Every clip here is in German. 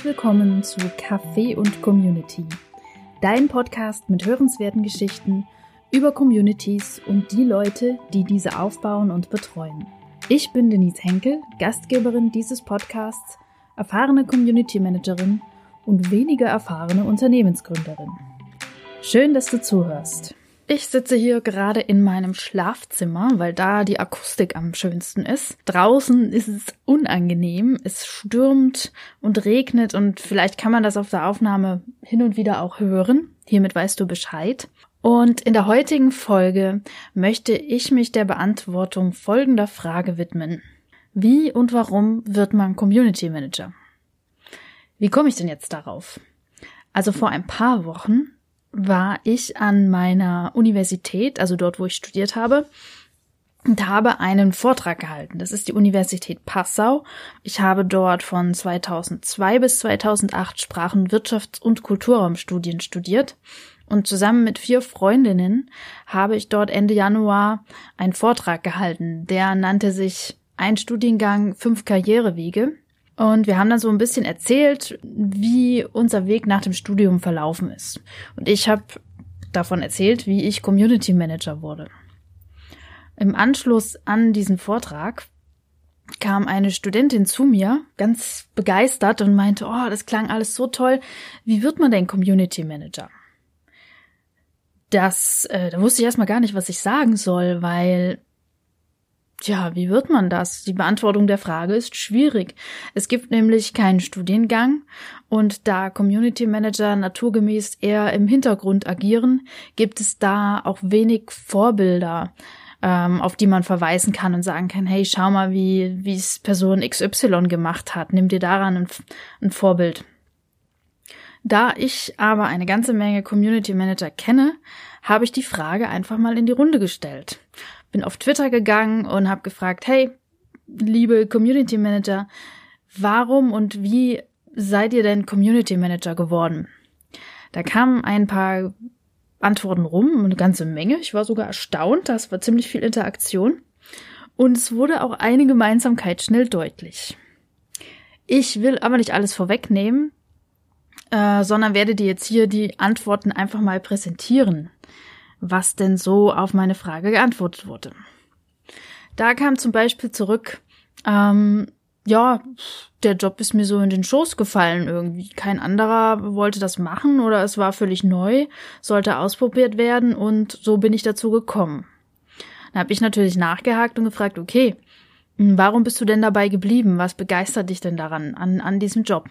Herzlich willkommen zu Café und Community, dein Podcast mit hörenswerten Geschichten über Communities und die Leute, die diese aufbauen und betreuen. Ich bin Denise Henkel, Gastgeberin dieses Podcasts, erfahrene Community Managerin und weniger erfahrene Unternehmensgründerin. Schön, dass du zuhörst. Ich sitze hier gerade in meinem Schlafzimmer, weil da die Akustik am schönsten ist. Draußen ist es unangenehm. Es stürmt und regnet und vielleicht kann man das auf der Aufnahme hin und wieder auch hören. Hiermit weißt du Bescheid. Und in der heutigen Folge möchte ich mich der Beantwortung folgender Frage widmen. Wie und warum wird man Community Manager? Wie komme ich denn jetzt darauf? Also vor ein paar Wochen war ich an meiner Universität, also dort, wo ich studiert habe, und habe einen Vortrag gehalten. Das ist die Universität Passau. Ich habe dort von 2002 bis 2008 Sprachen, Wirtschafts- und Kulturraumstudien studiert. Und zusammen mit vier Freundinnen habe ich dort Ende Januar einen Vortrag gehalten. Der nannte sich Ein Studiengang, fünf Karrierewege. Und wir haben dann so ein bisschen erzählt, wie unser Weg nach dem Studium verlaufen ist. Und ich habe davon erzählt, wie ich Community Manager wurde. Im Anschluss an diesen Vortrag kam eine Studentin zu mir, ganz begeistert und meinte, oh, das klang alles so toll. Wie wird man denn Community Manager? Das, äh, da wusste ich erstmal gar nicht, was ich sagen soll, weil Tja, wie wird man das? Die Beantwortung der Frage ist schwierig. Es gibt nämlich keinen Studiengang und da Community Manager naturgemäß eher im Hintergrund agieren, gibt es da auch wenig Vorbilder, ähm, auf die man verweisen kann und sagen kann, hey, schau mal, wie wie es Person XY gemacht hat. Nimm dir daran ein, ein Vorbild. Da ich aber eine ganze Menge Community Manager kenne, habe ich die Frage einfach mal in die Runde gestellt bin auf Twitter gegangen und habe gefragt, hey, liebe Community Manager, warum und wie seid ihr denn Community Manager geworden? Da kamen ein paar Antworten rum, eine ganze Menge. Ich war sogar erstaunt, das war ziemlich viel Interaktion. Und es wurde auch eine Gemeinsamkeit schnell deutlich. Ich will aber nicht alles vorwegnehmen, äh, sondern werde dir jetzt hier die Antworten einfach mal präsentieren was denn so auf meine Frage geantwortet wurde. Da kam zum Beispiel zurück, ähm, ja, der Job ist mir so in den Schoß gefallen irgendwie. Kein anderer wollte das machen oder es war völlig neu, sollte ausprobiert werden und so bin ich dazu gekommen. Da habe ich natürlich nachgehakt und gefragt, okay, hm, warum bist du denn dabei geblieben? Was begeistert dich denn daran, an, an diesem Job?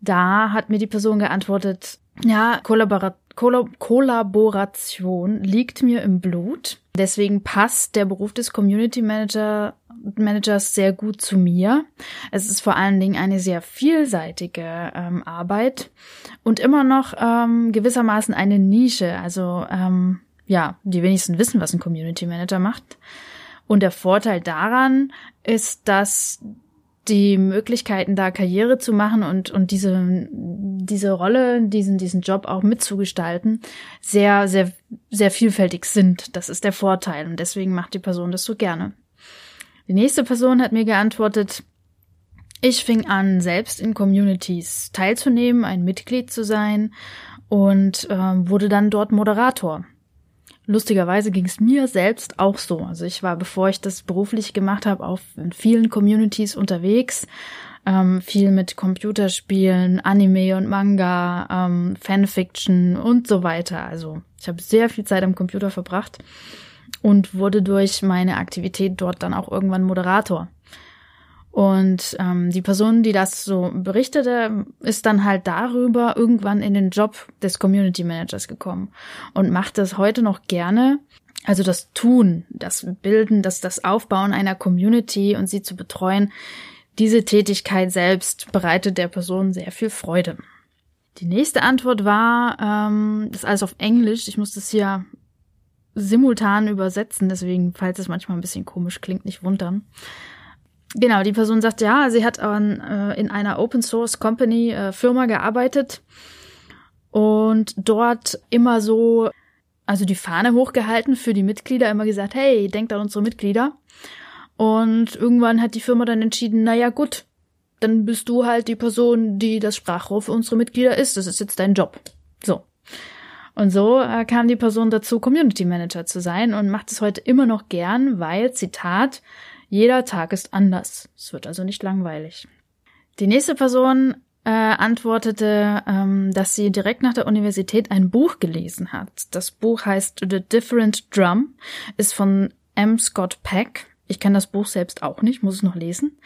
Da hat mir die Person geantwortet, ja, Kollabora Kollaboration liegt mir im Blut. Deswegen passt der Beruf des Community Manager Managers sehr gut zu mir. Es ist vor allen Dingen eine sehr vielseitige ähm, Arbeit und immer noch ähm, gewissermaßen eine Nische. Also ähm, ja, die wenigsten wissen, was ein Community Manager macht. Und der Vorteil daran ist, dass die Möglichkeiten, da Karriere zu machen und, und diese, diese Rolle, diesen, diesen Job auch mitzugestalten, sehr, sehr, sehr vielfältig sind. Das ist der Vorteil und deswegen macht die Person das so gerne. Die nächste Person hat mir geantwortet, ich fing an, selbst in Communities teilzunehmen, ein Mitglied zu sein und äh, wurde dann dort Moderator. Lustigerweise ging es mir selbst auch so. Also ich war, bevor ich das beruflich gemacht habe, auf in vielen Communities unterwegs, ähm, viel mit Computerspielen, Anime und Manga, ähm, Fanfiction und so weiter. Also ich habe sehr viel Zeit am Computer verbracht und wurde durch meine Aktivität dort dann auch irgendwann Moderator. Und ähm, die Person, die das so berichtete, ist dann halt darüber irgendwann in den Job des Community Managers gekommen und macht das heute noch gerne. Also das Tun, das Bilden, das, das Aufbauen einer Community und sie zu betreuen, diese Tätigkeit selbst bereitet der Person sehr viel Freude. Die nächste Antwort war, ähm, das ist alles auf Englisch. Ich muss das hier simultan übersetzen, deswegen, falls es manchmal ein bisschen komisch klingt, nicht wundern. Genau, die Person sagt, ja, sie hat an, äh, in einer Open Source Company äh, Firma gearbeitet und dort immer so, also die Fahne hochgehalten für die Mitglieder, immer gesagt, hey, denkt an unsere Mitglieder. Und irgendwann hat die Firma dann entschieden, na ja, gut, dann bist du halt die Person, die das Sprachrohr für unsere Mitglieder ist. Das ist jetzt dein Job. So. Und so äh, kam die Person dazu, Community Manager zu sein und macht es heute immer noch gern, weil, Zitat, jeder Tag ist anders. Es wird also nicht langweilig. Die nächste Person äh, antwortete, ähm, dass sie direkt nach der Universität ein Buch gelesen hat. Das Buch heißt The Different Drum, ist von M. Scott Peck. Ich kenne das Buch selbst auch nicht, muss es noch lesen.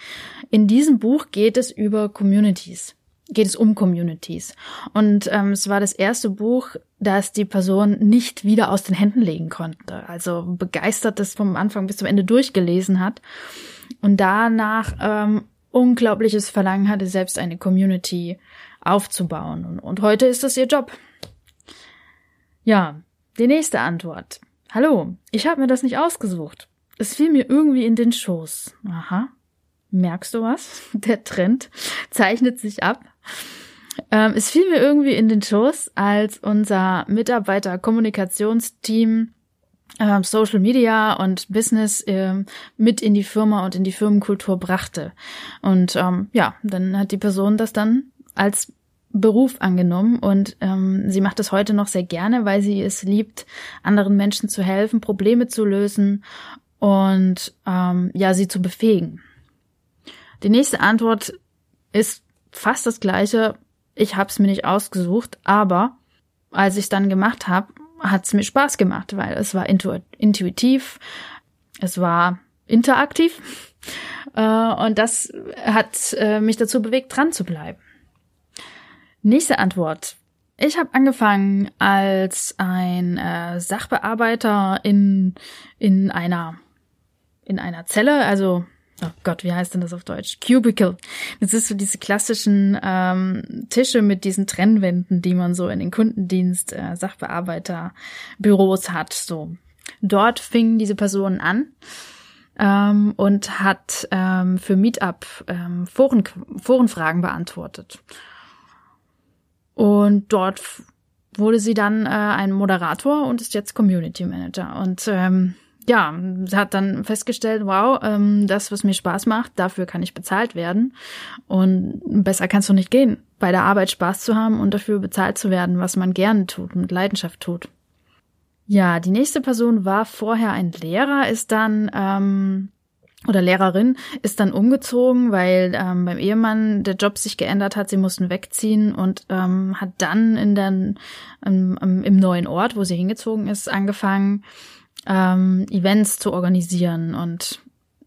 In diesem Buch geht es über Communities geht es um Communities. Und ähm, es war das erste Buch, das die Person nicht wieder aus den Händen legen konnte. Also begeistert das vom Anfang bis zum Ende durchgelesen hat und danach ähm, unglaubliches Verlangen hatte, selbst eine Community aufzubauen. Und, und heute ist das ihr Job. Ja, die nächste Antwort. Hallo, ich habe mir das nicht ausgesucht. Es fiel mir irgendwie in den Schoß. Aha. Merkst du was? Der Trend zeichnet sich ab. Ähm, es fiel mir irgendwie in den Schoß, als unser Mitarbeiter-Kommunikationsteam äh, Social Media und Business äh, mit in die Firma und in die Firmenkultur brachte. Und ähm, ja, dann hat die Person das dann als Beruf angenommen und ähm, sie macht es heute noch sehr gerne, weil sie es liebt, anderen Menschen zu helfen, Probleme zu lösen und ähm, ja, sie zu befähigen. Die nächste Antwort ist fast das gleiche. Ich habe es mir nicht ausgesucht, aber als ich es dann gemacht habe, hat es mir Spaß gemacht, weil es war intu intuitiv, es war interaktiv äh, und das hat äh, mich dazu bewegt, dran zu bleiben. Nächste Antwort. Ich habe angefangen als ein äh, Sachbearbeiter in in einer in einer Zelle, also oh Gott, wie heißt denn das auf Deutsch? Cubicle. Das ist so diese klassischen ähm, Tische mit diesen Trennwänden, die man so in den Kundendienst, äh, Sachbearbeiterbüros hat. So dort fingen diese Personen an ähm, und hat ähm, für Meetup ähm, Foren, Forenfragen beantwortet. Und dort wurde sie dann äh, ein Moderator und ist jetzt Community Manager. Und ähm, ja, hat dann festgestellt, wow, ähm, das, was mir Spaß macht, dafür kann ich bezahlt werden. Und besser kannst du nicht gehen, bei der Arbeit Spaß zu haben und dafür bezahlt zu werden, was man gerne tut, mit Leidenschaft tut. Ja, die nächste Person war vorher ein Lehrer, ist dann ähm, oder Lehrerin ist dann umgezogen, weil ähm, beim Ehemann der Job sich geändert hat. Sie mussten wegziehen und ähm, hat dann in den, ähm, im neuen Ort, wo sie hingezogen ist, angefangen, ähm, Events zu organisieren und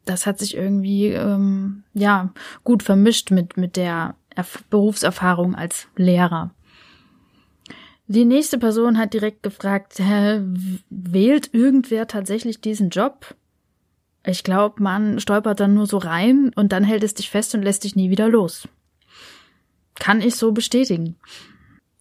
das hat sich irgendwie ähm, ja gut vermischt mit mit der Erf Berufserfahrung als Lehrer. Die nächste Person hat direkt gefragt, hä, wählt irgendwer tatsächlich diesen Job? Ich glaube, man stolpert dann nur so rein und dann hält es dich fest und lässt dich nie wieder los. Kann ich so bestätigen.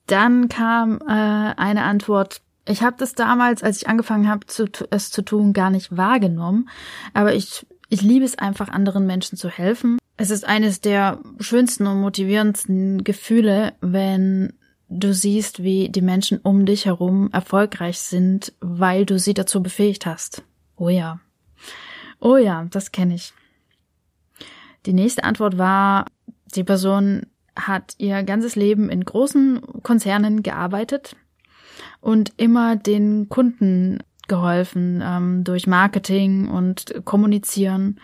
Dann kam äh, eine Antwort, ich habe das damals, als ich angefangen habe, es zu tun, gar nicht wahrgenommen. Aber ich, ich liebe es einfach, anderen Menschen zu helfen. Es ist eines der schönsten und motivierendsten Gefühle, wenn du siehst, wie die Menschen um dich herum erfolgreich sind, weil du sie dazu befähigt hast. Oh ja. Oh ja, das kenne ich. Die nächste Antwort war, die Person hat ihr ganzes Leben in großen Konzernen gearbeitet und immer den Kunden geholfen ähm, durch Marketing und Kommunizieren.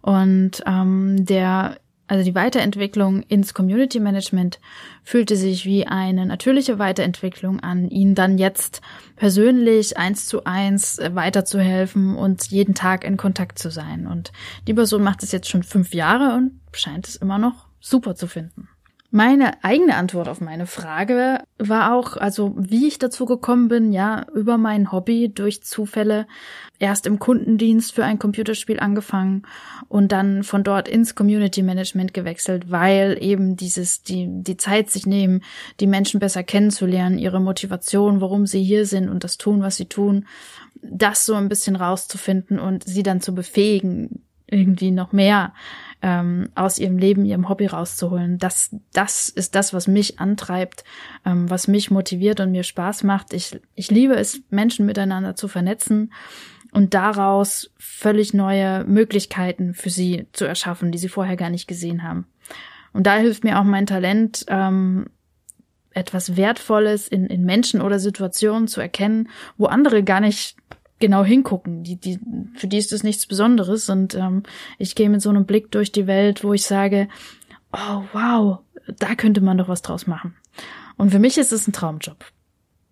Und ähm, der, also die Weiterentwicklung ins Community Management fühlte sich wie eine natürliche Weiterentwicklung an, ihnen dann jetzt persönlich eins zu eins weiterzuhelfen und jeden Tag in Kontakt zu sein. Und die Person macht es jetzt schon fünf Jahre und scheint es immer noch super zu finden. Meine eigene Antwort auf meine Frage war auch, also wie ich dazu gekommen bin, ja, über mein Hobby durch Zufälle erst im Kundendienst für ein Computerspiel angefangen und dann von dort ins Community Management gewechselt, weil eben dieses, die, die Zeit sich nehmen, die Menschen besser kennenzulernen, ihre Motivation, warum sie hier sind und das tun, was sie tun, das so ein bisschen rauszufinden und sie dann zu befähigen, irgendwie noch mehr ähm, aus ihrem Leben, ihrem Hobby rauszuholen. Das, das ist das, was mich antreibt, ähm, was mich motiviert und mir Spaß macht. Ich, ich liebe es, Menschen miteinander zu vernetzen und daraus völlig neue Möglichkeiten für sie zu erschaffen, die sie vorher gar nicht gesehen haben. Und da hilft mir auch mein Talent, ähm, etwas Wertvolles in, in Menschen oder Situationen zu erkennen, wo andere gar nicht genau hingucken. Die, die, für die ist es nichts Besonderes. Und ähm, ich gehe mit so einem Blick durch die Welt, wo ich sage, oh wow, da könnte man doch was draus machen. Und für mich ist es ein Traumjob.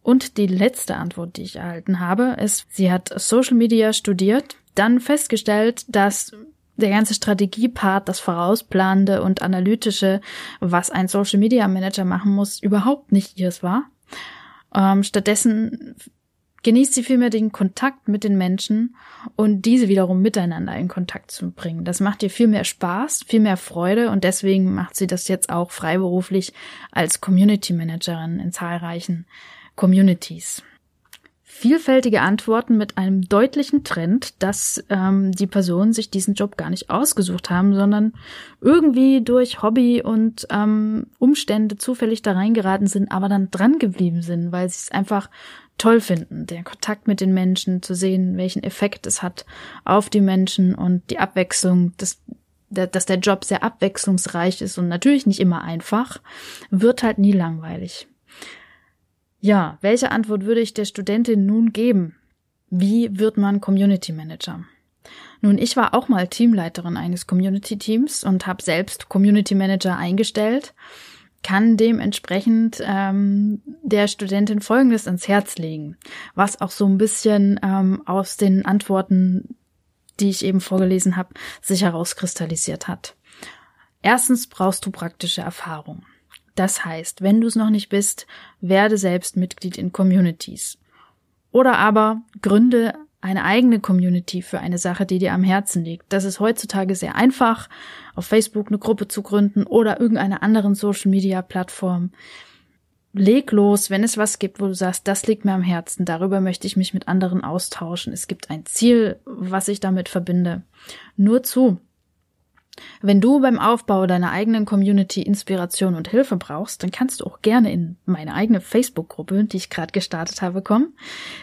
Und die letzte Antwort, die ich erhalten habe, ist, sie hat Social Media studiert, dann festgestellt, dass der ganze Strategiepart, das Vorausplanende und Analytische, was ein Social Media Manager machen muss, überhaupt nicht ihres war. Ähm, stattdessen genießt sie vielmehr den Kontakt mit den Menschen und diese wiederum miteinander in Kontakt zu bringen. Das macht ihr viel mehr Spaß, viel mehr Freude und deswegen macht sie das jetzt auch freiberuflich als Community Managerin in zahlreichen Communities vielfältige Antworten mit einem deutlichen Trend, dass ähm, die Personen sich diesen Job gar nicht ausgesucht haben, sondern irgendwie durch Hobby und ähm, Umstände zufällig da reingeraten sind, aber dann dran geblieben sind, weil sie es einfach toll finden, den Kontakt mit den Menschen zu sehen, welchen Effekt es hat auf die Menschen und die Abwechslung, dass, dass der Job sehr abwechslungsreich ist und natürlich nicht immer einfach, wird halt nie langweilig. Ja, welche Antwort würde ich der Studentin nun geben? Wie wird man Community Manager? Nun, ich war auch mal Teamleiterin eines Community Teams und habe selbst Community Manager eingestellt, kann dementsprechend ähm, der Studentin Folgendes ans Herz legen, was auch so ein bisschen ähm, aus den Antworten, die ich eben vorgelesen habe, sich herauskristallisiert hat. Erstens brauchst du praktische Erfahrung. Das heißt, wenn du es noch nicht bist, werde selbst Mitglied in Communities. Oder aber gründe eine eigene Community für eine Sache, die dir am Herzen liegt. Das ist heutzutage sehr einfach, auf Facebook eine Gruppe zu gründen oder irgendeine anderen Social Media Plattform. Leg los, wenn es was gibt, wo du sagst, das liegt mir am Herzen, darüber möchte ich mich mit anderen austauschen. Es gibt ein Ziel, was ich damit verbinde. Nur zu. Wenn du beim Aufbau deiner eigenen Community Inspiration und Hilfe brauchst, dann kannst du auch gerne in meine eigene Facebook-Gruppe, die ich gerade gestartet habe, kommen.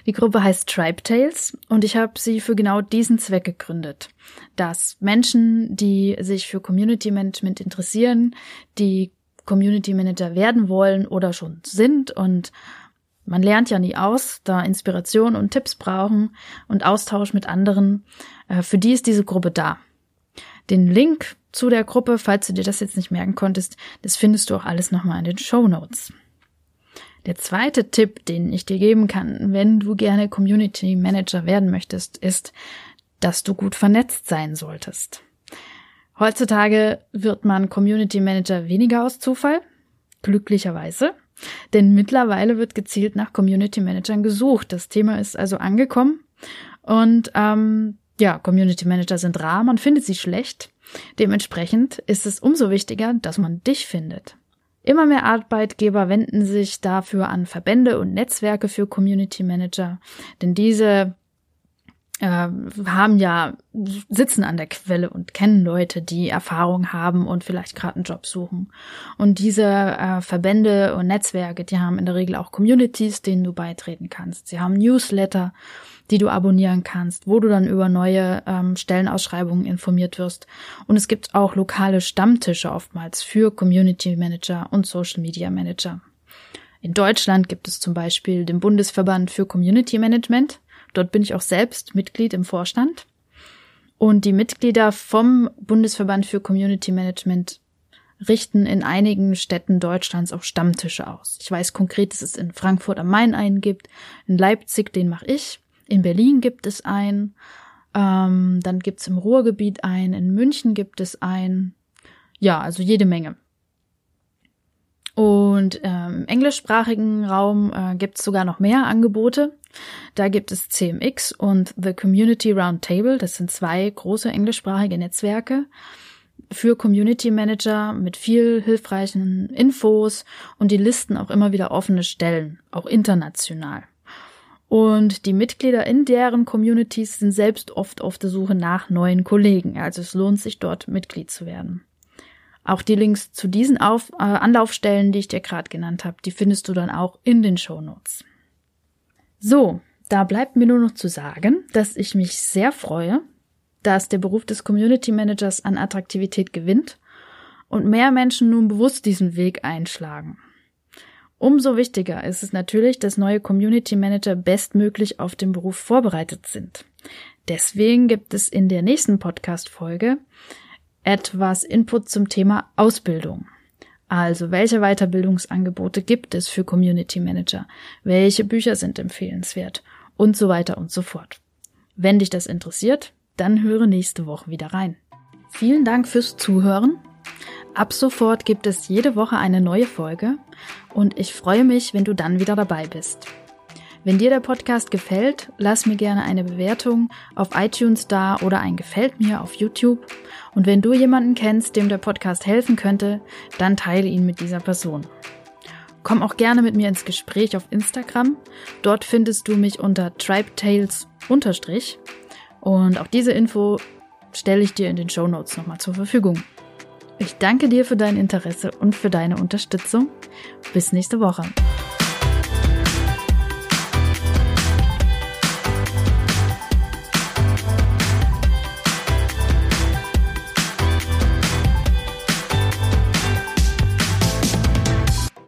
Die Gruppe heißt Tribe Tales und ich habe sie für genau diesen Zweck gegründet, dass Menschen, die sich für Community Management interessieren, die Community Manager werden wollen oder schon sind und man lernt ja nie aus, da Inspiration und Tipps brauchen und Austausch mit anderen. Äh, für die ist diese Gruppe da. Den Link zu der Gruppe, falls du dir das jetzt nicht merken konntest, das findest du auch alles nochmal in den Show Notes. Der zweite Tipp, den ich dir geben kann, wenn du gerne Community Manager werden möchtest, ist, dass du gut vernetzt sein solltest. Heutzutage wird man Community Manager weniger aus Zufall, glücklicherweise, denn mittlerweile wird gezielt nach Community Managern gesucht. Das Thema ist also angekommen und ähm, ja, Community Manager sind rar, man findet sie schlecht. Dementsprechend ist es umso wichtiger, dass man dich findet. Immer mehr Arbeitgeber wenden sich dafür an Verbände und Netzwerke für Community Manager, denn diese äh, haben ja, sitzen an der Quelle und kennen Leute, die Erfahrung haben und vielleicht gerade einen Job suchen. Und diese äh, Verbände und Netzwerke, die haben in der Regel auch Communities, denen du beitreten kannst. Sie haben Newsletter die du abonnieren kannst, wo du dann über neue ähm, Stellenausschreibungen informiert wirst. Und es gibt auch lokale Stammtische oftmals für Community Manager und Social Media Manager. In Deutschland gibt es zum Beispiel den Bundesverband für Community Management. Dort bin ich auch selbst Mitglied im Vorstand. Und die Mitglieder vom Bundesverband für Community Management richten in einigen Städten Deutschlands auch Stammtische aus. Ich weiß konkret, dass es in Frankfurt am Main einen gibt, in Leipzig, den mache ich. In Berlin gibt es einen, ähm, dann gibt es im Ruhrgebiet einen, in München gibt es einen. Ja, also jede Menge. Und ähm, im englischsprachigen Raum äh, gibt es sogar noch mehr Angebote. Da gibt es CMX und The Community Roundtable. Das sind zwei große englischsprachige Netzwerke für Community Manager mit viel hilfreichen Infos und die listen auch immer wieder offene Stellen, auch international. Und die Mitglieder in deren Communities sind selbst oft auf der Suche nach neuen Kollegen. Also es lohnt sich dort Mitglied zu werden. Auch die Links zu diesen auf, äh, Anlaufstellen, die ich dir gerade genannt habe, die findest du dann auch in den Show Notes. So, da bleibt mir nur noch zu sagen, dass ich mich sehr freue, dass der Beruf des Community Managers an Attraktivität gewinnt und mehr Menschen nun bewusst diesen Weg einschlagen. Umso wichtiger ist es natürlich, dass neue Community Manager bestmöglich auf den Beruf vorbereitet sind. Deswegen gibt es in der nächsten Podcast-Folge etwas Input zum Thema Ausbildung. Also, welche Weiterbildungsangebote gibt es für Community Manager? Welche Bücher sind empfehlenswert? Und so weiter und so fort. Wenn dich das interessiert, dann höre nächste Woche wieder rein. Vielen Dank fürs Zuhören. Ab sofort gibt es jede Woche eine neue Folge und ich freue mich, wenn du dann wieder dabei bist. Wenn dir der Podcast gefällt, lass mir gerne eine Bewertung auf iTunes da oder ein Gefällt mir auf YouTube. Und wenn du jemanden kennst, dem der Podcast helfen könnte, dann teile ihn mit dieser Person. Komm auch gerne mit mir ins Gespräch auf Instagram. Dort findest du mich unter tribetales Und auch diese Info stelle ich dir in den Show Notes nochmal zur Verfügung. Ich danke dir für dein Interesse und für deine Unterstützung. Bis nächste Woche.